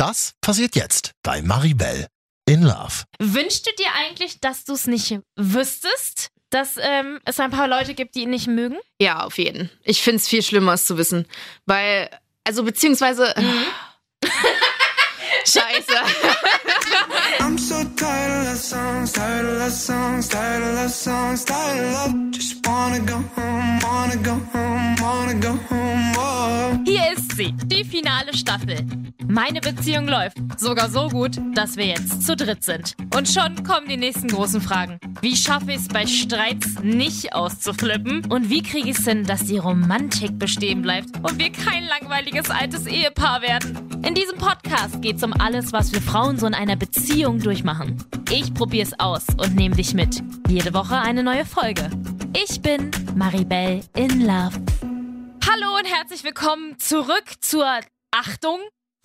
Das passiert jetzt bei Maribel in Love. Wünschst du dir eigentlich, dass du es nicht wüsstest, dass ähm, es ein paar Leute gibt, die ihn nicht mögen? Ja, auf jeden. Ich finde es viel schlimmer, es zu wissen. Weil, also beziehungsweise. Scheiße. Tired of love songs, tired of love songs, tired of love songs, tired of love. Just wanna go home, wanna go home, wanna go home. Oh. Hier ist sie, die finale Staffel. Meine Beziehung läuft sogar so gut, dass wir jetzt zu dritt sind. Und schon kommen die nächsten großen Fragen. Wie schaffe ich es bei Streits nicht auszuflippen? Und wie kriege ich es hin, dass die Romantik bestehen bleibt und wir kein langweiliges altes Ehepaar werden? In diesem Podcast geht es um alles, was wir Frauen so in einer Beziehung durchmachen. Ich probiere es aus und nehme dich mit. Jede Woche eine neue Folge. Ich bin Maribel in Love. Hallo und herzlich willkommen zurück zur Achtung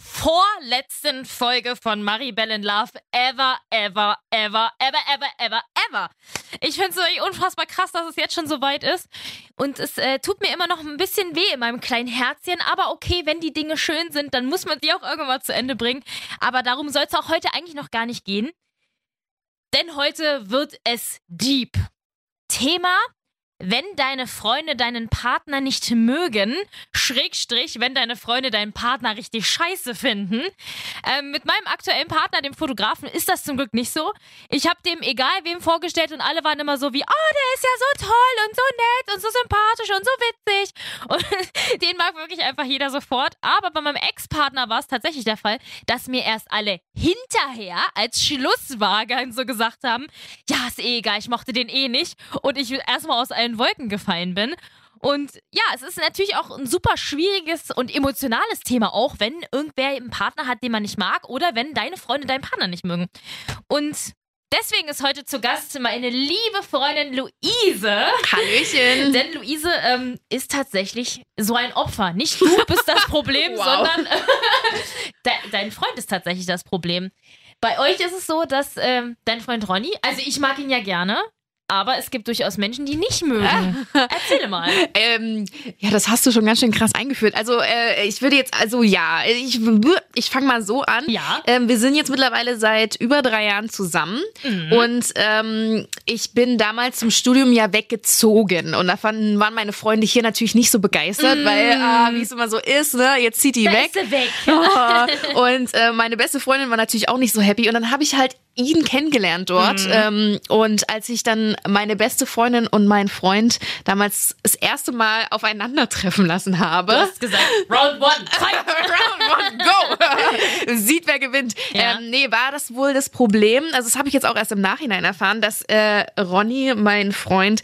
vorletzten Folge von Maribel in Love ever, ever, ever, ever, ever, ever, ever. Ich finde es unfassbar krass, dass es jetzt schon so weit ist. Und es äh, tut mir immer noch ein bisschen weh in meinem kleinen Herzchen. Aber okay, wenn die Dinge schön sind, dann muss man sie auch irgendwann zu Ende bringen. Aber darum soll es auch heute eigentlich noch gar nicht gehen. Denn heute wird es deep. Thema wenn deine Freunde deinen Partner nicht mögen, Schrägstrich, wenn deine Freunde deinen Partner richtig scheiße finden. Ähm, mit meinem aktuellen Partner, dem Fotografen, ist das zum Glück nicht so. Ich habe dem egal wem vorgestellt und alle waren immer so wie, oh, der ist ja so toll und so nett und so sympathisch und so witzig. Und den mag wirklich einfach jeder sofort. Aber bei meinem Ex-Partner war es tatsächlich der Fall, dass mir erst alle hinterher als Schlusswagen so gesagt haben, ja, ist eh egal, ich mochte den eh nicht. Und ich erstmal aus allen Wolken gefallen bin. Und ja, es ist natürlich auch ein super schwieriges und emotionales Thema, auch wenn irgendwer einen Partner hat, den man nicht mag, oder wenn deine Freunde deinen Partner nicht mögen. Und deswegen ist heute zu Gast meine liebe Freundin Luise. Hallöchen. Denn Luise ähm, ist tatsächlich so ein Opfer. Nicht du bist das Problem, Wow. sondern de dein Freund ist tatsächlich das Problem. Bei euch ist es so, dass ähm, dein Freund Ronny, also ich mag ihn ja gerne, aber es gibt durchaus Menschen, die nicht mögen. Erzähle mal. Ähm, ja, das hast du schon ganz schön krass eingeführt. Also äh, ich würde jetzt, also ja, ich, ich fange mal so an. Ja. Ähm, wir sind jetzt mittlerweile seit über drei Jahren zusammen Mhm. und ähm, ich bin damals zum Studium ja weggezogen und da fanden, waren meine Freunde hier natürlich nicht so begeistert, weil, ah, wie es immer so ist, ne, jetzt zieht die Mhm. Da weg. ist sie weg. Oh, und äh, meine beste Freundin war natürlich auch nicht so happy. Und dann habe ich halt ihn kennengelernt dort. Mhm. Ähm, und als ich dann meine beste Freundin und meinen Freund damals das erste Mal aufeinandertreffen lassen habe. Du hast gesagt, Round One, fight. Round one, go! Sieht, wer gewinnt. Ja. Ähm, nee, war das wohl das Problem? Also, das habe ich jetzt auch erst im Nachhinein erfahren, dass äh, Ronny, mein Freund,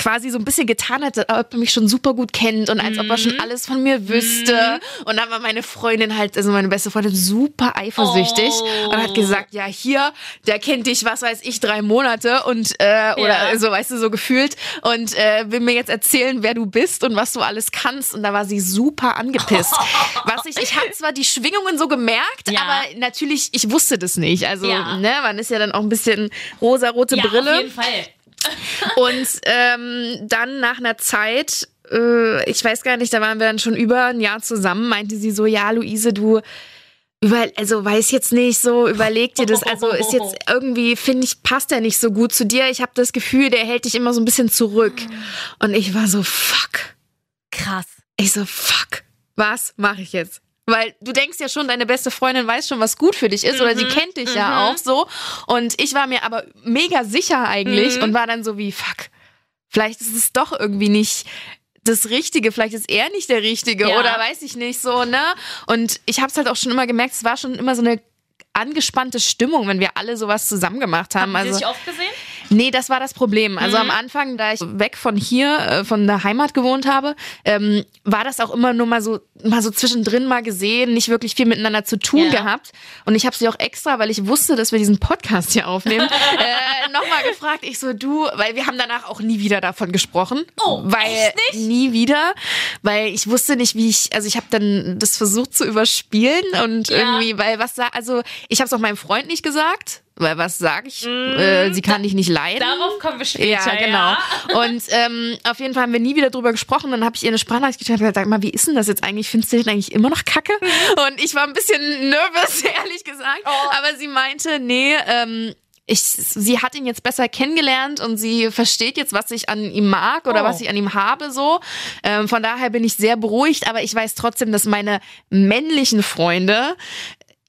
quasi so ein bisschen getan hat, als ob er mich schon super gut kennt und als ob er schon Mhm. alles von mir wüsste. Und dann war meine Freundin halt, also meine beste Freundin, super eifersüchtig Oh. und hat gesagt, ja, hier, der kennt dich, was weiß ich, drei Monate und äh, oder Ja. so, weißt du, so gefühlt und äh, will mir jetzt erzählen, wer du bist und was du alles kannst. Und da war sie super angepisst. was ich, ich habe zwar die Schwingungen so gemerkt, Ja. aber natürlich, ich wusste das nicht. Also, Ja. ne, man ist ja dann auch ein bisschen rosarote Ja, Brille. auf jeden Fall. Und ähm, dann nach einer Zeit, äh, ich weiß gar nicht, da waren wir dann schon über ein Jahr zusammen, meinte sie so, ja, Luise, du über, also weiß jetzt nicht so, überleg dir das. Also ist jetzt irgendwie, finde ich, passt er nicht so gut zu dir. Ich habe das Gefühl, der hält dich immer so ein bisschen zurück. Und ich war so, fuck. Krass. Ich so, fuck, was mache ich jetzt? Weil du denkst ja schon, deine beste Freundin weiß schon, was gut für dich ist oder sie kennt dich ja auch so. Und ich war mir aber mega sicher eigentlich und war dann so wie, fuck, vielleicht ist es doch irgendwie nicht das Richtige, vielleicht ist er nicht der Richtige Ja. oder weiß ich nicht so, ne? Und ich habe es halt auch schon immer gemerkt, es war schon immer so eine angespannte Stimmung, wenn wir alle sowas zusammen gemacht haben. Haben Sie also sich oft gesehen? Nee, das war das Problem. Also Mhm. am Anfang, da ich weg von hier, äh, von der Heimat gewohnt habe, ähm, war das auch immer nur mal so, mal so zwischendrin mal gesehen, nicht wirklich viel miteinander zu tun Ja. gehabt. Und ich habe sie auch extra, weil ich wusste, dass wir diesen Podcast hier aufnehmen, äh, nochmal gefragt. Ich so, du, weil wir haben danach auch nie wieder davon gesprochen. Oh, weil echt nicht? nie wieder, weil ich wusste nicht, wie ich, also ich habe dann das versucht zu überspielen und Ja. irgendwie, weil was sa- also ich habe es auch meinem Freund nicht gesagt weil was sag ich? äh, sie kann dich nicht leiden. Darauf kommen wir später. Ja, genau. Und ähm, auf jeden Fall haben wir nie wieder drüber gesprochen. Dann habe ich ihr eine Sprachnachricht geschickt und gesagt, sag mal, wie ist denn das jetzt eigentlich? Findest du den eigentlich immer noch kacke? Und ich war ein bisschen nervös, ehrlich gesagt. Aber sie meinte, nee, ähm, ich, sie hat ihn jetzt besser kennengelernt und sie versteht jetzt, was ich an ihm mag oder Oh. was ich an ihm habe, so. Ähm, von daher bin ich sehr beruhigt, aber ich weiß trotzdem, dass meine männlichen Freunde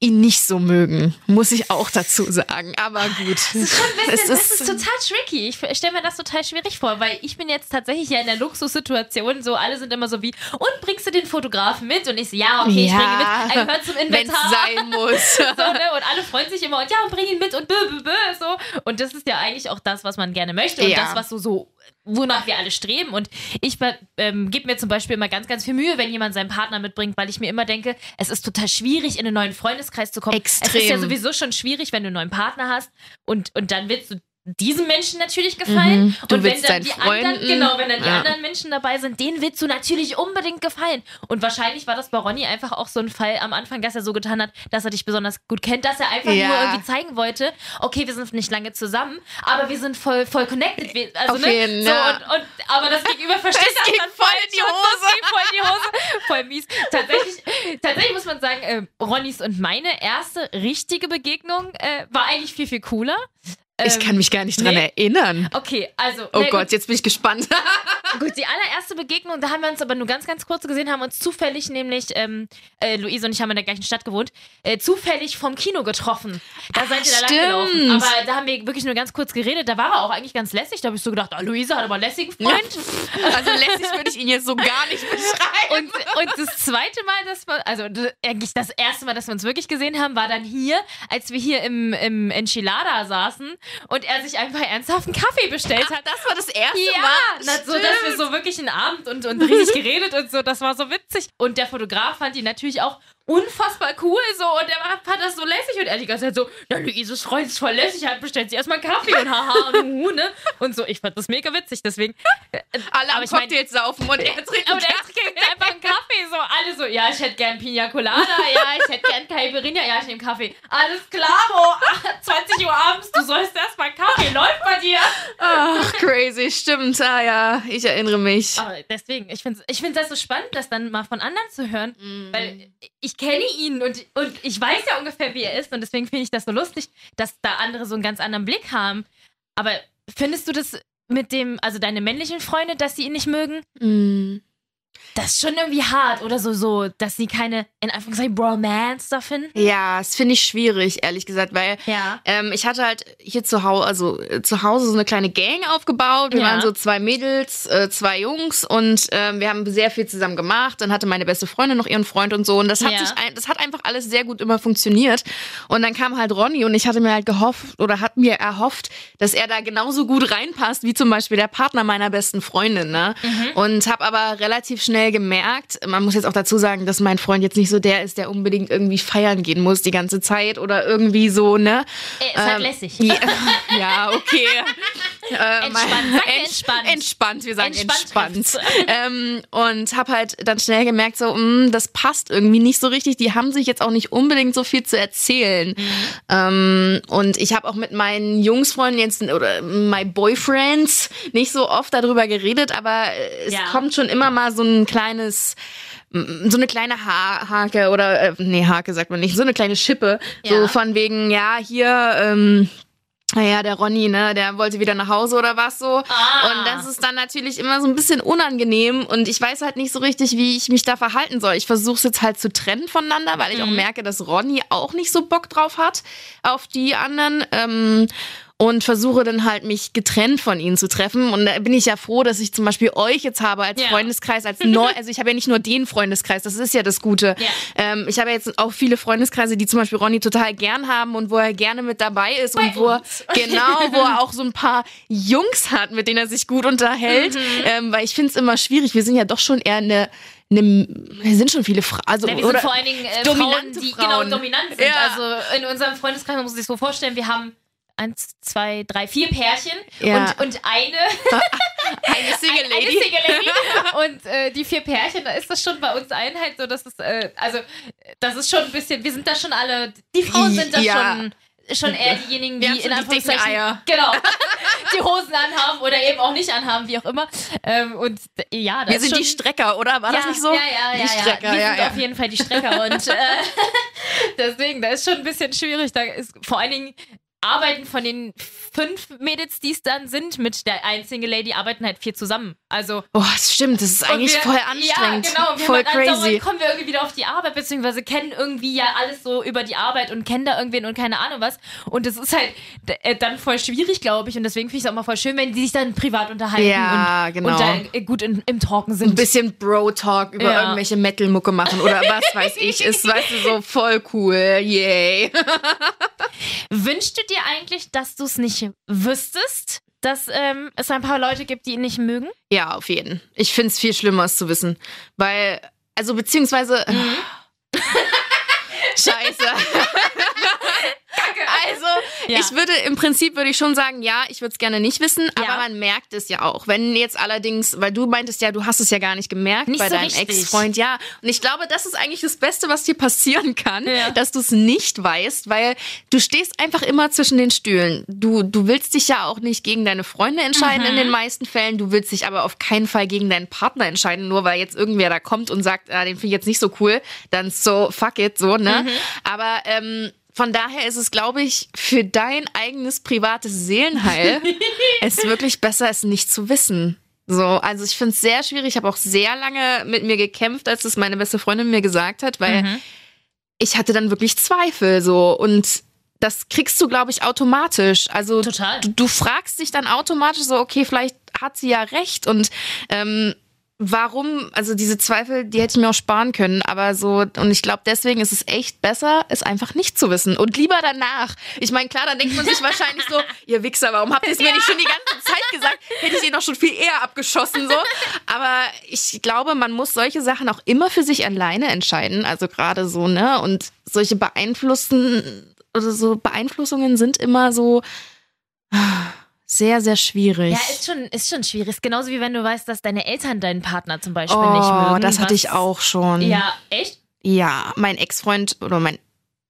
ihn nicht so mögen, muss ich auch dazu sagen. Aber gut. Das ist schon ein bisschen, das ist total tricky. Ich stelle mir das total schwierig vor, weil ich bin jetzt tatsächlich ja in der Luxussituation. So, alle sind immer so wie, und bringst du den Fotografen mit? Und ich so, ja, okay, ich bringe ihn mit. Er gehört zum Inventar. sein muss. so, ne? Und alle freuen sich immer und ja, und bring ihn mit und bö, bö, bö, so. Und das ist ja eigentlich auch das, was man gerne möchte und Ja. das, was so, so, wonach wir alle streben. Und ich ähm, gebe mir zum Beispiel immer ganz, ganz viel Mühe, wenn jemand seinen Partner mitbringt, weil ich mir immer denke, es ist total schwierig, in einen neuen Freundeskreis zu kommen. Es ist ja Extrem. sowieso schon schwierig, wenn du einen neuen Partner hast und, und dann willst du diesem Menschen natürlich gefallen. Mhm. Und wenn dann die anderen, Freunden- genau, wenn dann die Ja. anderen Menschen dabei sind, denen willst du natürlich unbedingt gefallen. Und wahrscheinlich war das bei Ronny einfach auch so ein Fall am Anfang, dass er so getan hat, dass er dich besonders gut kennt, dass er einfach Ja. nur irgendwie zeigen wollte, okay, wir sind nicht lange zusammen, aber wir sind voll, voll connected. Also, Auf ne? jeden, so, ja. und, und, aber das Gegenüber versteht das ging dann voll in die Hose. Das voll in die Hose. Voll mies. Tatsächlich, tatsächlich muss man sagen, äh, Ronnys und meine erste richtige Begegnung äh, war eigentlich viel, viel cooler. Ich kann mich gar nicht dran nee. erinnern. Okay, also. Oh na Gott, Gut, jetzt bin ich gespannt. gut, die allererste Begegnung, da haben wir uns aber nur ganz, ganz kurz gesehen, haben uns zufällig nämlich, ähm, äh, Luise und ich haben in der gleichen Stadt gewohnt, äh, zufällig vom Kino getroffen. Da seid ihr da stimmt. langgelaufen. Aber da haben wir wirklich nur ganz kurz geredet. Da war er auch eigentlich ganz lässig. Da habe ich so gedacht, ah, Luise hat aber einen lässigen Freund. Also lässig würde ich ihn jetzt so gar nicht beschreiben. Und, und das zweite Mal, dass wir, also eigentlich das erste Mal, dass wir uns wirklich gesehen haben, war dann hier, als wir hier im, im Enchilada saßen und er sich einfach ernsthaft einen Kaffee bestellt hat. das war das erste Ja, Mal. na, so, dass wir so wirklich einen Abend und, und richtig geredet und so, das war so witzig. Und der Fotograf fand ihn natürlich auch unfassbar cool so und er war- fand das so lässig und er die ganze Zeit so, na, Luises Freund ist voll lässig, hat bestellt sie erstmal einen Kaffee und haha und hu, ne? Und so, ich fand das mega witzig, deswegen. äh, Alle aber am ich mein- saufen und er trinkt aber der trinkt einfach einen Kaffee, so alle so, ja, ich hätte gern Pina Colada, ja, ich hätte gern Caipirinha, ja, ich nehme Kaffee. Alles klar, 20 Uhr abends, du sollst erstmal Kaffee, läuft bei dir. Ach, crazy, stimmt. Ah ja, ich erinnere mich. Aber deswegen, ich finde ich find das so spannend, das dann mal von anderen zu hören, weil ich kenne ihn und, und ich weiß ja ungefähr, wie er ist und deswegen finde ich das so lustig, dass da andere so einen ganz anderen Blick haben. Aber findest du das mit dem, also deine männlichen Freunde, dass sie ihn nicht mögen? Mm. Das ist schon irgendwie hart oder so, so, dass sie keine, in Anführungszeichen, Bromance da finden. Ja, das finde ich schwierig, ehrlich gesagt, weil Ja. ähm, ich hatte halt hier zu Hause, also äh, zu Hause so eine kleine Gang aufgebaut. Wir Ja. waren so zwei Mädels, äh, zwei Jungs und ähm, wir haben sehr viel zusammen gemacht. Dann hatte meine beste Freundin noch ihren Freund und so und das hat Ja. sich, ein, das hat einfach alles sehr gut immer funktioniert. Und dann kam halt Ronny und ich hatte mir halt gehofft oder hat mir erhofft, dass er da genauso gut reinpasst wie zum Beispiel der Partner meiner besten Freundin. Ne? Und habe aber relativ schnell gemerkt, man muss jetzt auch dazu sagen, dass mein Freund jetzt nicht so der ist, der unbedingt irgendwie feiern gehen muss die ganze Zeit oder irgendwie so, ne? Er ist halt Ähm, lässig. Ja, ja okay. Äh, Entspannt. Sag ents- entspannt. Entspannt, wir sagen Entspannt entspannt. ähm, und habe halt dann schnell gemerkt, so, mh, das passt irgendwie nicht so richtig. Die haben sich jetzt auch nicht unbedingt so viel zu erzählen. Mhm. Ähm, und ich habe auch mit meinen Jungsfreunden jetzt oder my boyfriends nicht so oft darüber geredet, aber es Ja. kommt schon immer mal so ein kleines so eine kleine ha Hake oder äh, nee Hake sagt man nicht so eine kleine Schippe so Ja. von wegen ja hier ähm, naja, der Ronny, ne, der wollte wieder nach Hause oder was so. Ah. Und das ist dann natürlich immer so ein bisschen unangenehm und ich weiß halt nicht so richtig, wie ich mich da verhalten soll. Ich versuche es jetzt halt zu trennen voneinander, weil ich auch merke, dass Ronny auch nicht so Bock drauf hat auf die anderen. Ähm, und versuche dann halt mich getrennt von ihnen zu treffen. Und da bin ich ja froh, dass ich zum Beispiel euch jetzt habe als Ja. Freundeskreis, als neu, also ich habe ja nicht nur den Freundeskreis, das ist ja das Gute. Ja. Ähm, ich habe jetzt auch viele Freundeskreise, die zum Beispiel Ronny total gern haben und wo er gerne mit dabei ist und wo er, uns. genau, wo er auch so ein paar Jungs hat, mit denen er sich gut unterhält. Mhm. Ähm, weil ich finde es immer schwierig. Wir sind ja doch schon eher eine, wir sind schon viele Frauen. Also, Ja, wir sind vor allen Dingen äh, Frauen, die Frauen. genau dominant sind. Ja. Also in unserem Freundeskreis man muss sich so vorstellen, wir haben eins, zwei, drei, vier Pärchen Ja. und, und eine, eine Single eine Lady. Single Lady. Und äh, die vier Pärchen, da ist das schon bei uns allen halt so, dass es, äh, also das ist schon ein bisschen, wir sind da schon alle, die Frauen sind da Ja. schon schon eher diejenigen, die in die Anführungszeichen- Eier. Genau. die Hosen anhaben oder eben auch nicht anhaben, wie auch immer. Ähm, und d- ja, das Wir sind die Strecker, oder? War ja, das nicht so? Ja, ja, ja. die ja. Strecker, Wir sind auf jeden Fall die Strecker und äh, deswegen, da ist schon ein bisschen schwierig. Da ist vor allen Dingen arbeiten von den fünf Mädels, die es dann sind, mit der Single Lady, arbeiten halt vier zusammen. Also Oh, das stimmt, das ist eigentlich wir- voll anstrengend. Ja, genau. Wir voll crazy. kommen wir irgendwie wieder auf die Arbeit, beziehungsweise kennen irgendwie ja alles so über die Arbeit und kennen da irgendwen und keine Ahnung was. Und das ist halt äh, dann voll schwierig, glaube ich. Und deswegen finde ich es auch mal voll schön, wenn die sich dann privat unterhalten Ja, und, genau. und da äh, gut in, im Talken Ein sind. bisschen Bro-Talk über Ja. irgendwelche Metal-Mucke machen oder was weiß ich. Ist, weißt du, so voll cool. Yay. Wünschst du dir eigentlich, dass du es nicht wüsstest, dass ähm, es ein paar Leute gibt, die ihn nicht mögen? Ja, auf jeden. Ich finde es viel schlimmer, es zu wissen. Weil, also beziehungsweise. Mhm. Scheiße. Also, Ja. ich würde im Prinzip würde ich schon sagen, ja, ich würde es gerne nicht wissen, aber Ja. man merkt es ja auch. Wenn jetzt allerdings, weil du meintest ja, du hast es ja gar nicht gemerkt Nicht bei so deinem. Ex-Freund, ja. Und ich glaube, das ist eigentlich das Beste, was dir passieren kann, Ja. dass du es nicht weißt, weil du stehst einfach immer zwischen den Stühlen. Du, du willst dich ja auch nicht gegen deine Freunde entscheiden Mhm. in den meisten Fällen. Du willst dich aber auf keinen Fall gegen deinen Partner entscheiden, nur weil jetzt irgendwer da kommt und sagt, ah, den finde ich jetzt nicht so cool, dann so fuck it, so, ne? Mhm. Aber ähm, von daher ist es, glaube ich, für dein eigenes privates Seelenheil es wirklich besser, es nicht zu wissen. So, also ich finde es sehr schwierig. Ich habe auch sehr lange mit mir gekämpft, als es meine beste Freundin mir gesagt hat, weil Mhm. ich hatte dann wirklich Zweifel so und das kriegst du, glaube ich, automatisch. Also Total. Du, du fragst dich dann automatisch so, okay, vielleicht hat sie ja recht und ähm, warum, also diese Zweifel, die hätte ich mir auch sparen können, aber so, und ich glaube, deswegen ist es echt besser, es einfach nicht zu wissen und lieber danach. Ich meine, klar, dann denkt man sich wahrscheinlich so, ihr Wichser, warum habt ihr es mir nicht schon die ganze Zeit gesagt? Hätte ich ihn doch schon viel eher abgeschossen, so. Aber ich glaube, man muss solche Sachen auch immer für sich alleine entscheiden, also gerade so, ne, und solche beeinflussen, oder so Beeinflussungen sind immer so sehr, sehr schwierig. Ja, ist schon, ist schon schwierig. Ist genauso wie wenn du weißt, dass deine Eltern deinen Partner zum Beispiel oh, nicht mögen. das hatte was- ich auch schon. Ja, echt? Ja, mein Ex-Freund oder mein,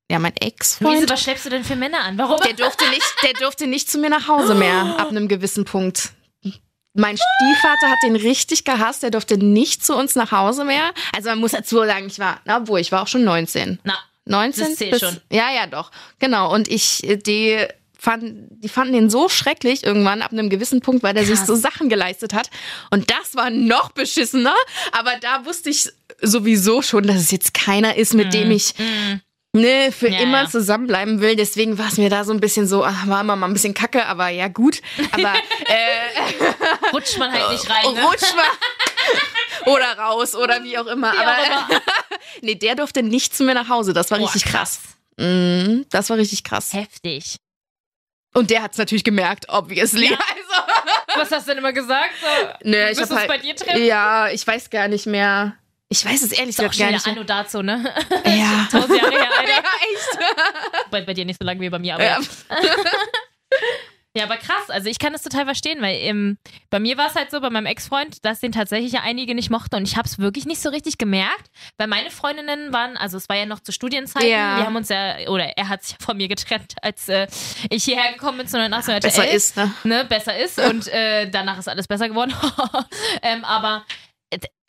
ja, mein Ex-Freund, was schleppst du denn für Männer an? Warum? der durfte nicht, der durfte nicht zu mir nach Hause mehr ab einem gewissen Punkt. Mein Stiefvater hat den richtig gehasst, der durfte nicht zu uns nach Hause mehr. Also man muss dazu sagen, ich war, na, obwohl, ich war auch schon 19. Na, 19 Das bis, schon. Ja, ja, doch. Genau. Und ich, die fanden, die fanden den so schrecklich irgendwann ab einem gewissen Punkt, weil der sich Krass. so Sachen geleistet hat. Und das war noch beschissener. Aber da wusste ich sowieso schon, dass es jetzt keiner ist, mit dem ich ne, für Ja, immer ja. zusammenbleiben will. Deswegen war es mir da so ein bisschen so, ach, war immer mal ein bisschen kacke, aber ja, gut. Aber äh, rutscht man halt nicht rein, ne? rutsch mal. oder raus oder wie auch immer. Wie aber auch immer. nee, der durfte nicht zu mir nach Hause. Das war Boah, richtig krass. Mhm, das war richtig krass. Heftig. Und der hat es natürlich gemerkt, obviously. Ja. Also, Was hast du denn immer gesagt? So, nö, ich Wirst hab halt, bei dir treffen? Ja, ich weiß gar nicht mehr. Ich weiß es ehrlich gesagt gar nicht mehr. Anno dazu, ne? Ja. Tausend Jahre her, Alter. ja, echt. Bei, bei dir nicht so lange wie bei mir, aber Ja. Ja. Aber krass. Also ich kann das total verstehen, weil ähm, bei mir war es halt so, bei meinem Ex-Freund, dass den tatsächlich ja einige nicht mochten und ich habe es wirklich nicht so richtig gemerkt, weil meine Freundinnen waren, also es war ja noch zu Studienzeiten, Ja. wir haben uns ja, oder er hat sich ja von mir getrennt, als äh, ich hierher gekommen bin zu 89 Besser ist, ne? ne, besser ist und äh, danach ist alles besser geworden. ähm, aber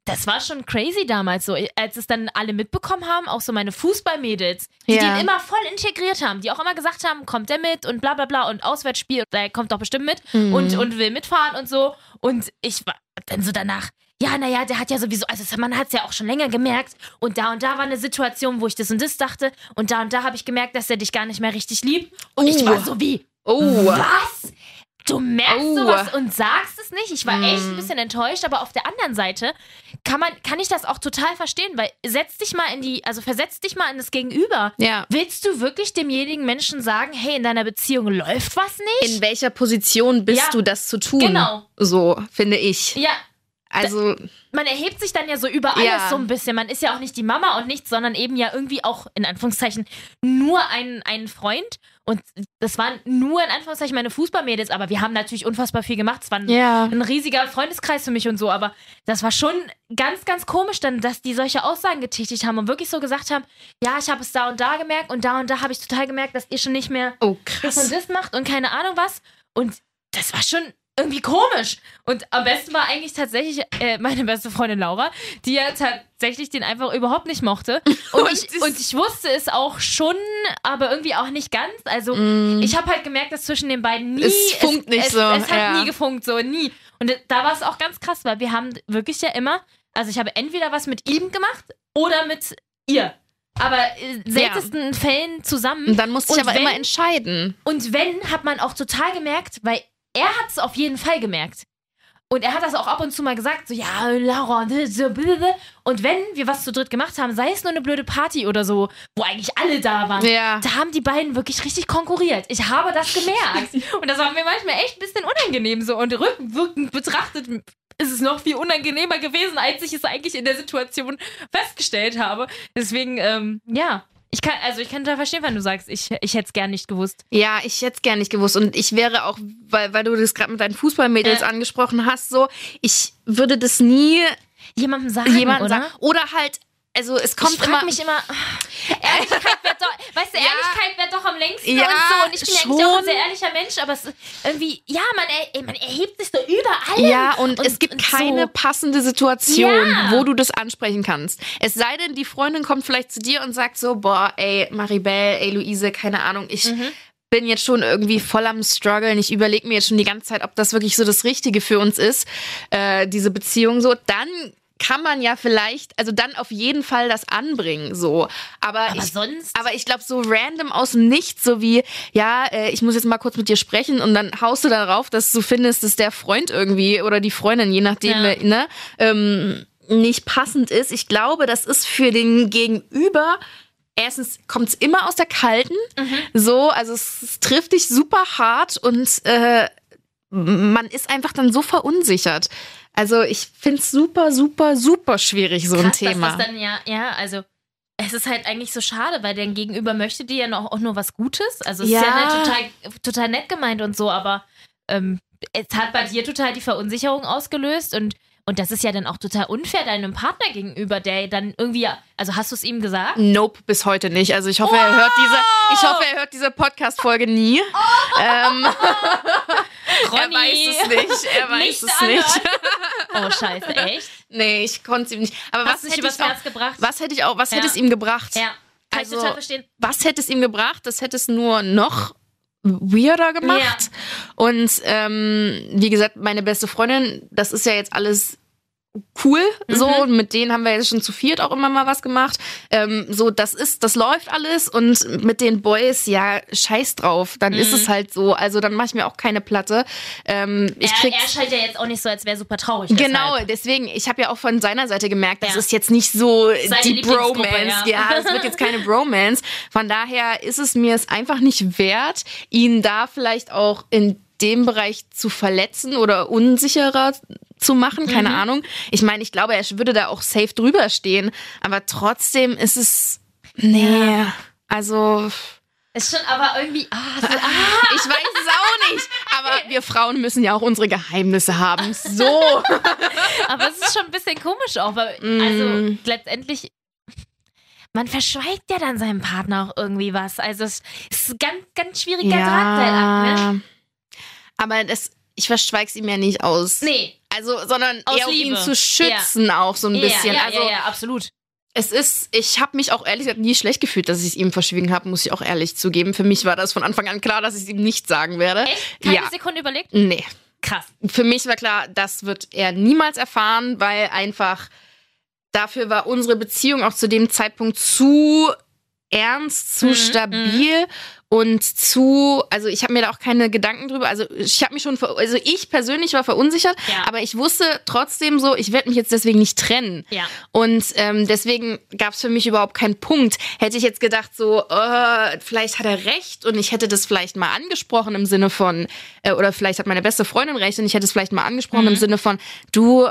das war schon crazy damals so, als es dann alle mitbekommen haben, auch so meine Fußballmädels, die Ja. den immer voll integriert haben, die auch immer gesagt haben, kommt der mit und bla bla bla und Auswärtsspiel, der kommt doch bestimmt mit Mhm. und, und will mitfahren und so. Und ich war dann so danach, ja, naja, der hat ja sowieso, also man hat es ja auch schon länger gemerkt und da und da war eine Situation, wo ich das und das dachte und da und da habe ich gemerkt, dass er dich gar nicht mehr richtig liebt. Und ich Oh. war so wie, Oh. was? Du merkst Oh. sowas und sagst es nicht. Ich war Mm. echt ein bisschen enttäuscht, aber auf der anderen Seite kann man, kann ich das auch total verstehen, weil setz dich mal in die, also versetz dich mal in das Gegenüber. Ja. Willst du wirklich demjenigen Menschen sagen, hey, in deiner Beziehung läuft was nicht? In welcher Position bist Ja. du, das zu tun? Genau. So, finde ich. ja, Also, man erhebt sich dann ja so über alles Ja. so ein bisschen. Man ist ja auch nicht die Mama und nichts, sondern eben ja irgendwie auch in Anführungszeichen nur ein, ein Freund. Und das waren nur in Anführungszeichen meine Fußballmädels, aber wir haben natürlich unfassbar viel gemacht. Es war ein, Ja. ein riesiger Freundeskreis für mich und so, aber das war schon ganz, ganz komisch dann, dass die solche Aussagen getätigt haben und wirklich so gesagt haben, ja, ich habe es da und da gemerkt und da und da habe ich total gemerkt, dass ihr schon nicht mehr oh das und krass. das macht und keine Ahnung was. Und das war schon irgendwie komisch. Und am besten war eigentlich tatsächlich äh, meine beste Freundin Laura, die ja tatsächlich den einfach überhaupt nicht mochte. Und, Und ich, es- und ich wusste es auch schon, aber irgendwie auch nicht ganz. Also ich habe halt gemerkt, dass zwischen den beiden nie... Mm. Es funkt nicht es, so, Es hat ja. nie gefunkt, so nie. Und da war es auch ganz krass, weil wir haben wirklich ja immer... Also ich habe entweder was mit ihm gemacht oder mit ihr. Aber in seltensten Fällen zusammen. Und dann musste ich Und aber wenn- immer entscheiden. Und wenn, hat man auch total gemerkt, weil er hat es auf jeden Fall gemerkt. Und er hat das auch ab und zu mal gesagt, so, ja, Laura, und wenn wir was zu dritt gemacht haben, sei es nur eine blöde Party oder so, wo eigentlich alle da waren, Ja. da haben die beiden wirklich richtig konkurriert. Ich habe das gemerkt. und das war mir manchmal echt ein bisschen unangenehm so. Und rückwirkend betrachtet ist es noch viel unangenehmer gewesen, als ich es eigentlich in der Situation festgestellt habe. Deswegen, ähm, ja. Ich kann, also ich kann total verstehen, wenn du sagst, ich, ich hätte es gern nicht gewusst. Ja, ich hätte es gern nicht gewusst. Und ich wäre auch, weil, weil du das gerade mit deinen Fußballmädels Ja. angesprochen hast, so, ich würde das nie jemandem sagen, jemandem oder? sagen. Oder halt, also es kommt ich frage immer. mich immer, Ehrlichkeit wäre doch, weißt du, Ja. Ehrlichkeit wäre doch am längsten Ja, und so. Und ich bin ja eigentlich auch ein schon. sehr ehrlicher Mensch, aber es ist irgendwie, ja, man, er, man erhebt sich so über allem. Ja, und, es gibt und keine so. passende Situation, Ja. wo du das ansprechen kannst. Es sei denn, die Freundin kommt vielleicht zu dir und sagt so, boah, ey, Maribel, ey, Luise, keine Ahnung, ich Mhm. bin jetzt schon irgendwie voll am struggeln. Ich überlege mir jetzt schon die ganze Zeit, ob das wirklich so das Richtige für uns ist, äh, diese Beziehung so. Dann kann man ja vielleicht, also dann auf jeden Fall das anbringen, so. Aber, Aber ich, sonst? aber ich glaube, so random aus dem Nichts, so wie, ja, äh, ich muss jetzt mal kurz mit dir sprechen und dann haust du darauf, dass du findest, dass der Freund irgendwie oder die Freundin, je nachdem, Ja. ne, ähm, nicht passend ist. Ich glaube, das ist für den Gegenüber. Erstens kommt es immer aus der Kalten, so, also es, es trifft dich super hart und äh, man ist einfach dann so verunsichert. Also ich finde es super, super, super schwierig, so ein Krass, Thema. Dass das dann ja, ja, also es ist halt eigentlich so schade, weil dein Gegenüber möchte dir ja noch, auch nur was Gutes. Also es ist Ja. ja ne, total, total nett gemeint und so, aber ähm, es hat bei dir total die Verunsicherung ausgelöst und und das ist ja dann auch total unfair deinem Partner gegenüber, der dann irgendwie, ja- also hast du es ihm gesagt? Nope, bis heute nicht. Also ich hoffe, er hört diese, ich hoffe, er hört diese Podcast-Folge nie. Ähm, er Ronny, weiß es nicht. Er weiß nicht es nicht. Oh, scheiße, echt? nee, ich konnte es ihm nicht. Aber Hast was hätte ich auch, gebracht? was hätte ich auch, was hätte Ja. es ihm gebracht? Ja, kann Also- ich total verstehen. Was hätte es ihm gebracht? Das hätte es nur noch weirder gemacht. Ja. Und ähm, wie gesagt, meine beste Freundin, das ist ja jetzt alles cool. So, Mhm. und mit denen haben wir jetzt schon zu viert auch immer mal was gemacht. Ähm, so, das ist, das läuft alles und mit den Boys, ja, scheiß drauf. Dann ist Mhm. es halt so. Also dann mache ich mir auch keine Platte. Ähm, ich Er, krieg er scheint ja jetzt auch nicht so, als wäre super traurig. Genau, deshalb. deswegen, ich habe ja auch von seiner Seite gemerkt, das Ja. ist jetzt nicht so Seine die Bromance. ja. Ja, es wird jetzt keine Bromance. Von daher ist es mir es einfach nicht wert, ihn da vielleicht auch in dem Bereich zu verletzen oder unsicherer zu machen, keine Mhm. Ahnung. Ich meine, ich glaube, er würde da auch safe drüber stehen, aber trotzdem ist es nee, also Ist schon aber irgendwie. Ah, so, ah. ich weiß es auch nicht, aber wir Frauen müssen ja auch unsere Geheimnisse haben. So. Aber es ist schon ein bisschen komisch auch, weil, Mm. also letztendlich. Man verschweigt ja dann seinem Partner auch irgendwie was. Also es ist ein ganz, ganz schwieriger Drahtseilakt, ne? Aber das, ich verschweig's ihm ja nicht aus. Nee. Also, sondern Aus eher um ihn zu schützen auch so ein bisschen. Ja, ja, also ja, ja, absolut. es ist, ich habe mich auch ehrlich gesagt nie schlecht gefühlt, dass ich es ihm verschwiegen habe, muss ich auch ehrlich zugeben. Für mich war das von Anfang an klar, dass ich es ihm nicht sagen werde. Echt? Keine Ja. Sekunde überlegt? Nee. Krass. Für mich war klar, das wird er niemals erfahren, weil einfach dafür war unsere Beziehung auch zu dem Zeitpunkt zu ernst, zu Mhm, stabil und zu, also ich habe mir da auch keine Gedanken drüber, also ich habe mich schon, ver- also ich persönlich war verunsichert, Ja. aber ich wusste trotzdem so, ich werde mich jetzt deswegen nicht trennen. Ja. Und ähm, deswegen gab es für mich überhaupt keinen Punkt. Hätte ich jetzt gedacht, so, äh, vielleicht hat er recht und ich hätte das vielleicht mal angesprochen im Sinne von, äh, oder vielleicht hat meine beste Freundin recht und ich hätte es vielleicht mal angesprochen Mhm. im Sinne von, du,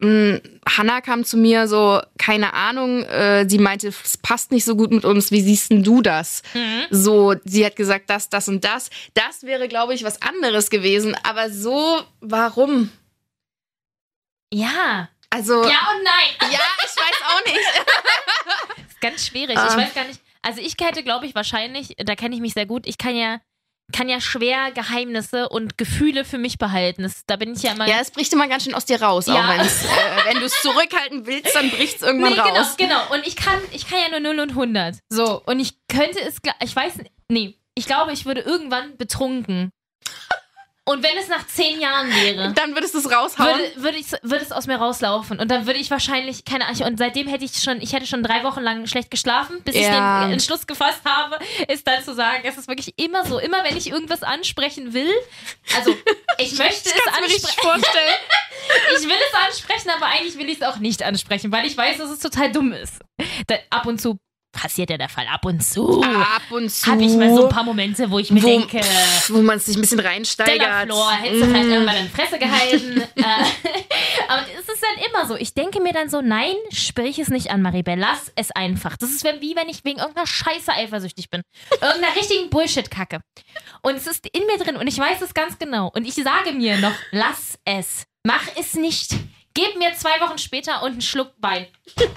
mh, Hannah kam zu mir so, keine Ahnung, äh, sie meinte, es passt nicht so gut mit uns, wie siehst denn du das? Mhm. So, sie hat gesagt, das, das und das. Das wäre, glaube ich, was anderes gewesen. Aber so, warum? Ja. Also, Ja und nein. ja ich weiß auch nicht. ist ganz schwierig. Ich weiß gar nicht. Also ich hätte, glaube ich, wahrscheinlich, da kenne ich mich sehr gut, ich kann ja, kann ja schwer Geheimnisse und Gefühle für mich behalten. Das, da bin ich ja immer. Ja, es bricht immer ganz schön aus dir raus, Ja. auch wenn's, äh, wenn du es zurückhalten willst, dann bricht es irgendwann nee, genau, raus. genau. Und ich kann, ich kann ja nur 0 und 100. So. Und ich könnte es, ich weiß, nee, ich glaube, ich würde irgendwann betrunken. Und wenn es nach zehn Jahren wäre, Dann würdest du es raushauen. würde, würde, ich, würde es aus mir rauslaufen. Und dann würde ich wahrscheinlich, keine Ahnung, und seitdem hätte ich schon, ich hätte schon drei Wochen lang schlecht geschlafen, bis Ja. ich den Entschluss gefasst habe, ist dann zu sagen, es ist wirklich immer so, immer wenn ich irgendwas ansprechen will, also ich möchte es mir richtig ansprechen. Ich will es ansprechen, aber eigentlich will ich es auch nicht ansprechen, weil ich weiß, dass es total dumm ist. Da, ab und zu passiert ja der Fall. Ab und zu Ab und zu. habe ich mal so ein paar Momente, wo ich mir wo, denke, pff, wo man sich ein bisschen reinsteigert. Stella Flor, hättest du vielleicht Mm. irgendwann in die Fresse gehalten. äh, aber es ist dann immer so. Ich denke mir dann so, nein, sprich es nicht an, Maribel. Lass es einfach. Das ist wie wenn ich wegen irgendeiner Scheiße eifersüchtig bin. Irgendeiner richtigen Bullshit-Kacke. Und es ist in mir drin und ich weiß es ganz genau. Und ich sage mir noch, lass es. Mach es nicht. Gib mir zwei Wochen später und einen Schluck Wein.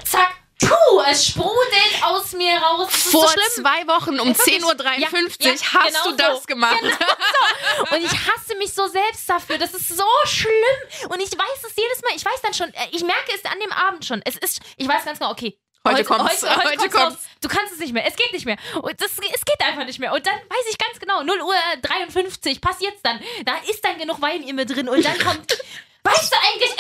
Zack. Puh, es sprudelt aus mir raus. Vor so zwei Wochen um Ja, wirklich. 10.53 Uhr Ja, ja, hast genau du das so. gemacht. Und ich hasse mich so selbst dafür. Das ist so schlimm. Und ich weiß es jedes Mal. Ich weiß dann schon, äh, ich merke es an dem Abend schon. Es ist, ich weiß ganz genau, okay. Heute kommt's, Heute, heute, heute kommt's kommt's. Du kannst es nicht mehr. Es geht nicht mehr. Und das, es geht einfach nicht mehr. Und dann weiß ich ganz genau, 0 Uhr 53, passiert's dann. Da ist dann genug Wein in mir drin. Und dann kommt, weißt du eigentlich?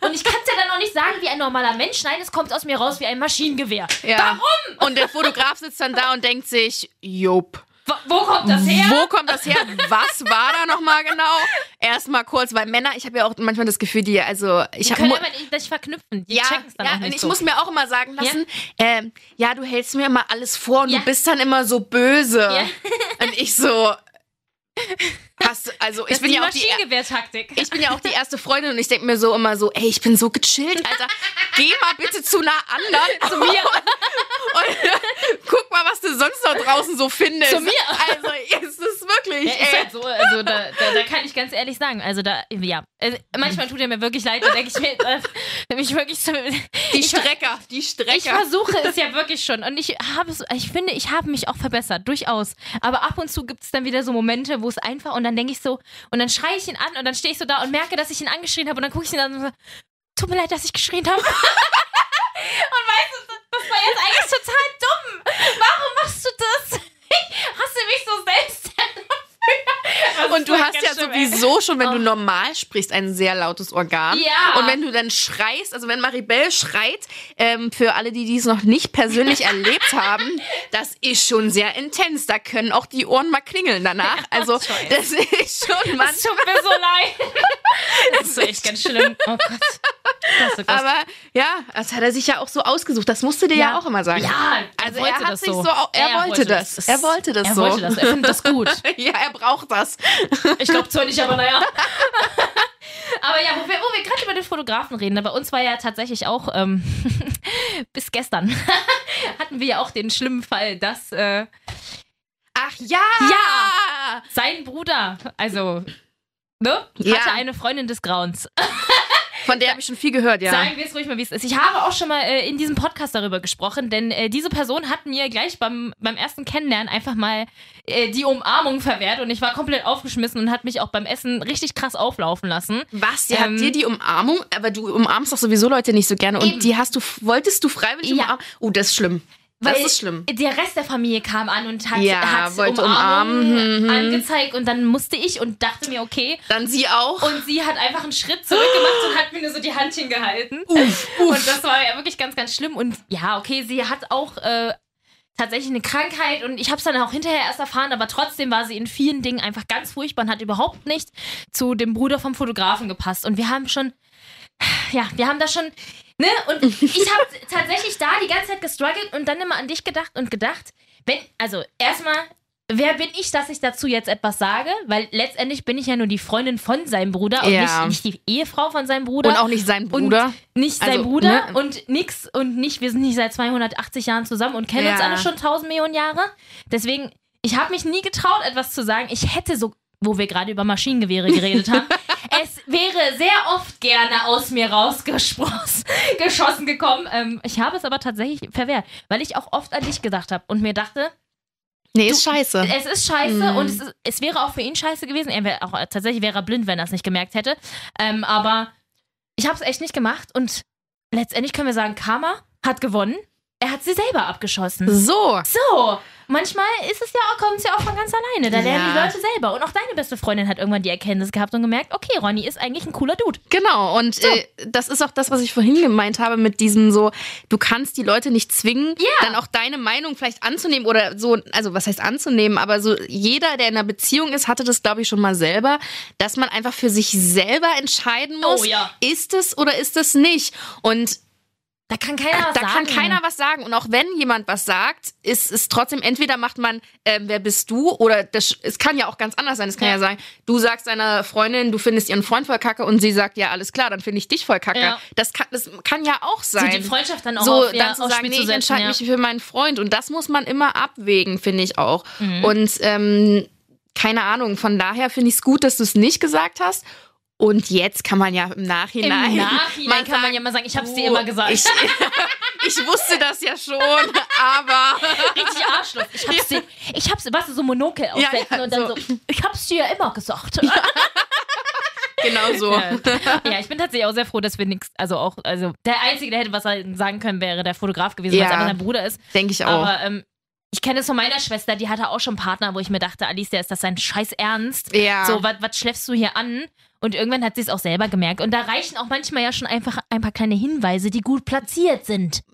Und ich kann es ja dann auch nicht sagen wie ein normaler Mensch. Nein, es kommt aus mir raus wie ein Maschinengewehr. Ja. Warum? Und der Fotograf sitzt dann da und denkt sich, Jupp. Wo, kommt das her? Wo kommt das her? Was war da nochmal genau? Erstmal kurz, weil Männer, ich habe ja auch manchmal das Gefühl, die, also ich Die habe können aber nicht das verknüpfen. Die ja, dann ja, nicht ich so. muss mir auch immer sagen lassen, ähm, ja, du hältst mir immer alles vor und Ja. du bist dann immer so böse. Ja. Und ich so, hast, also ich bin ja auch die, Maschinengewehrtaktik. ich bin ja auch die erste Freundin und ich denke mir so immer so, ey, ich bin so gechillt, Alter. Geh mal bitte zu einer anderen, zu mir. Und, und guck mal, was du sonst noch draußen so findest. Zu mir. Also, wirklich, Ja, ist halt so, also da, da, da kann ich ganz ehrlich sagen, also da, ja, also manchmal tut er mir wirklich leid, da denke ich mir, äh, mich wirklich so, Die ich, Strecker, die ich Strecker. versuche es ja wirklich schon und ich habe es, ich finde, ich habe mich auch verbessert, durchaus, aber ab und zu gibt es dann wieder so Momente, wo es einfach und dann denke ich so, und dann schreie ich ihn an und dann stehe ich so da und merke, dass ich ihn angeschrien habe und dann gucke ich ihn an und so, tut mir leid, dass ich geschrien habe. und weißt du, das war jetzt eigentlich total dumm. Warum machst du das? Ich hasse mich so selbst dafür. Und du hast ja sowieso schon, wenn du normal sprichst, ein sehr lautes Organ. Oh. Ja. Und wenn du dann schreist, also wenn Maribel schreit, ähm, für alle, die dies noch nicht persönlich erlebt haben, das ist schon sehr intens. Da können auch die Ohren mal klingeln danach. Also das ist schon manchmal. Es tut mir so leid. Das ist echt ganz schlimm. Oh Gott. Das so krass. Aber ja, das hat er sich ja auch so ausgesucht. Das musst du dir ja, Ja. auch immer sagen. ja, Also er hat das sich so, au- er, wollte das. Er wollte das er so. wollte das. Er findet das gut. ja, er braucht das. Ich glaube zwar nicht, aber naja. Aber ja, wo wir, wir gerade über den Fotografen reden, ne, bei uns war ja tatsächlich auch ähm, bis gestern hatten wir ja auch den schlimmen Fall, dass äh, Ach ja! Ja! sein Bruder, also ne, Ja. hatte eine Freundin des Grauens. Von der habe ich schon viel gehört, ja. Sagen wir es ruhig mal, wie es ist. Ich habe auch schon mal äh, in diesem Podcast darüber gesprochen, denn äh, diese Person hat mir gleich beim, beim ersten Kennenlernen einfach mal äh, die Umarmung verwehrt und ich war komplett aufgeschmissen und hat mich auch beim Essen richtig krass auflaufen lassen. Was? Die Ähm, hat dir die Umarmung, aber du umarmst doch sowieso Leute nicht so gerne. Und Eben. die hast du, wolltest du freiwillig Ja. umarmen? Oh, das ist schlimm. Das ist schlimm. Der Rest der Familie kam an und hat, Ja, hat wollte umarmen, mhm. angezeigt und dann musste ich und dachte mir, okay. Dann sie auch. Und sie hat einfach einen Schritt zurück gemacht und hat mir nur so die Hand hingehalten. uff, uff. Und das war ja wirklich ganz, ganz schlimm. Und ja, okay, sie hat auch äh, tatsächlich eine Krankheit und ich habe es dann auch hinterher erst erfahren, aber trotzdem war sie in vielen Dingen einfach ganz furchtbar und hat überhaupt nicht zu dem Bruder vom Fotografen gepasst. Und wir haben schon, ja, wir haben da schon, ne? Und ich habe tatsächlich da die ganze Zeit gestruggelt und dann immer an dich gedacht und gedacht, wenn, also erstmal wer bin ich, dass ich dazu jetzt etwas sage? Weil letztendlich bin ich ja nur die Freundin von seinem Bruder und Ja. nicht, nicht die Ehefrau von seinem Bruder. Und auch nicht sein Bruder. Und nicht sein Also, Bruder ne? und nix und nicht, wir sind nicht seit 280 Jahren zusammen und kennen uns Ja. alle schon 1000 Millionen Jahre. Deswegen, ich habe mich nie getraut, etwas zu sagen. Ich hätte so, wo wir gerade über Maschinengewehre geredet haben, es wäre sehr oft gerne aus mir rausgeschossen geschossen gekommen. Ähm, ich habe es aber tatsächlich verwehrt, weil ich auch oft an dich gedacht habe und mir dachte, Nee, ist scheiße. es ist scheiße Mhm. und es, ist, es wäre auch für ihn scheiße gewesen. Er wäre auch tatsächlich wäre er blind, wenn er es nicht gemerkt hätte. Ähm, aber ich habe es echt nicht gemacht und letztendlich können wir sagen, Karma hat gewonnen. Er hat sie selber abgeschossen. So. So, manchmal ist es ja auch, kommt es ja auch von ganz alleine. Da lernen die Ja. Leute selber. Und auch deine beste Freundin hat irgendwann die Erkenntnis gehabt und gemerkt, okay, Ronny ist eigentlich ein cooler Dude. Genau, und äh, das ist auch das, was ich vorhin gemeint habe mit diesem so, du kannst die Leute nicht zwingen, Ja. dann auch deine Meinung vielleicht anzunehmen oder so, also was heißt anzunehmen, aber so jeder, der in einer Beziehung ist, hatte das, glaube ich, schon mal selber, dass man einfach für sich selber entscheiden muss, Oh, ja. ist es oder ist es nicht. Und Da kann keiner was da sagen. kann keiner was sagen. Und auch wenn jemand was sagt, ist es trotzdem, entweder macht man, ähm, wer bist du? Oder das, es kann ja auch ganz anders sein. Es kann ja. Ja. sein, du sagst deiner Freundin, du findest ihren Freund voll kacke und sie sagt, ja, alles klar, dann finde ich dich voll kacke. Ja. Das, kann, das kann ja auch so sein. die Freundschaft dann auch so, auf, ja, dann zu aufs sagen, nee, zu ich entscheide ja. mich für meinen Freund. Und das muss man immer abwägen, finde ich auch. Mhm. Und ähm, keine Ahnung, von daher finde ich es gut, dass du es nicht gesagt hast. Und jetzt kann man ja im Im Nachhinein. Nachhinein mal kann man sagen, ja mal sagen, ich hab's du, dir immer gesagt. Ich, ich wusste das ja schon, aber. Richtig Arschloch. Ich hab's dir, ich hab's, du, so Monokel aufsetzen ja, und dann so. so. ich hab's dir ja immer gesagt. Genau so. Ja. ja, ich bin tatsächlich auch sehr froh, dass wir nichts, also auch, also der Einzige, der hätte was sagen können, wäre der Fotograf gewesen, weil es Ja. einfach sein Bruder ist. Denke ich auch. Aber ähm, ich kenne es von meiner Schwester, die hatte auch schon Partner, wo ich mir dachte, Alicia, ist das dein Scheiß Ernst? ja. So, was was schläfst du hier an? Und irgendwann hat sie es auch selber gemerkt. Und da reichen auch manchmal ja schon einfach ein paar kleine Hinweise, die gut platziert sind.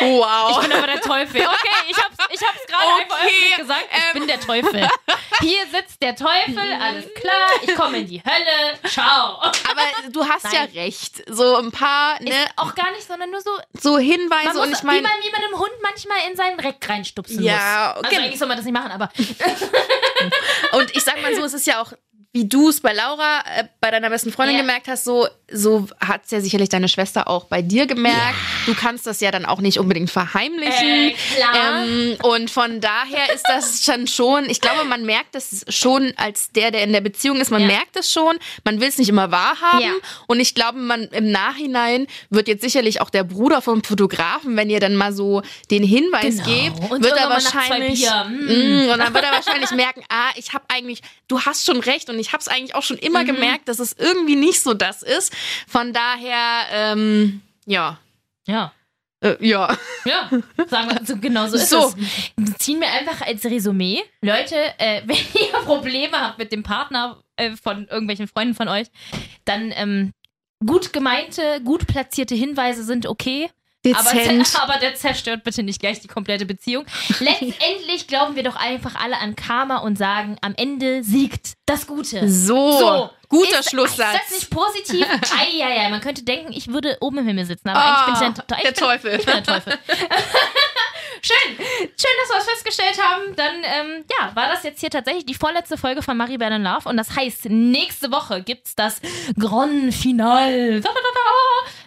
wow. Ich bin aber der Teufel. Okay, ich hab's, ich hab's gerade Okay, einfach gesagt. Ich ähm. bin der Teufel. Hier sitzt der Teufel, alles klar. Ich komme in die Hölle. Ciao. aber du hast ja Nein. recht. So ein paar ne, Ist auch gar nicht, sondern nur so. so Hinweise Man und muss, ich meine. wie man wie man einem Hund manchmal in seinen Reck reinstupsen Ja, muss. okay. Also eigentlich soll man das nicht machen, aber Und ich sag mal so, es ist ja auch, wie du es bei Laura, äh, bei deiner besten Freundin Ja. gemerkt hast, so, so hat es ja sicherlich deine Schwester auch bei dir gemerkt. Du kannst das ja dann auch nicht unbedingt verheimlichen. Äh, klar. Ähm, und von daher ist das schon schon, ich glaube, man merkt das schon als der, der in der Beziehung ist, man Ja. merkt es schon, man will es nicht immer wahrhaben. Ja. Und ich glaube, man im Nachhinein wird jetzt sicherlich auch der Bruder vom Fotografen, wenn ihr dann mal so den Hinweis Genau. gebt, Und wird er wahrscheinlich. Bier, mm. Mm, und dann wird er wahrscheinlich merken, ah, ich habe eigentlich, du hast schon recht und ich habe es eigentlich auch schon immer Mhm. gemerkt, dass es irgendwie nicht so das ist. Von daher, ähm, ja. ja. Äh, ja. Ja, sagen wir so, genau so ist So. es. Ziehen wir einfach als Resümee. Leute, äh, wenn ihr Probleme habt mit dem Partner äh, von irgendwelchen Freunden von euch, dann ähm, gut gemeinte, gut platzierte Hinweise sind okay. Aber, Dezent. zer- aber der zerstört bitte nicht gleich die komplette Beziehung. Letztendlich glauben wir doch einfach alle an Karma und sagen, am Ende siegt das Gute. So, So. guter ist, Schlusssatz. Ist das nicht positiv? Eieiei, man könnte denken, ich würde oben im Himmel sitzen, aber eigentlich bin ich der, ich der bin, Teufel. Ich bin der Teufel. Schön. Schön, dass wir es festgestellt haben. Dann, ähm, ja, war das jetzt hier tatsächlich die vorletzte Folge von Maribel in Love. Und das heißt, nächste Woche gibt's das Grand Final.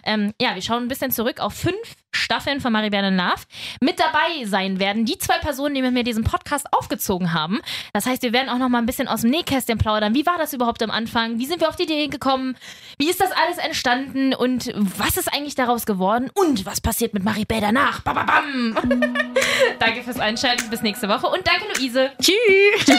Ähm, ja, wir schauen ein bisschen zurück auf fünf Staffeln von Maribel Love. Mit dabei sein werden die zwei Personen, die mit mir diesen Podcast aufgezogen haben. Das heißt, wir werden auch noch mal ein bisschen aus dem Nähkästchen plaudern. Wie war das überhaupt am Anfang? Wie sind wir auf die Idee gekommen? Wie ist das alles entstanden? Und was ist eigentlich daraus geworden? Und was passiert mit Maribel danach? Ba, ba, bam. danke fürs Einschalten. Bis nächste Woche. Und danke, Luise. Tschüss.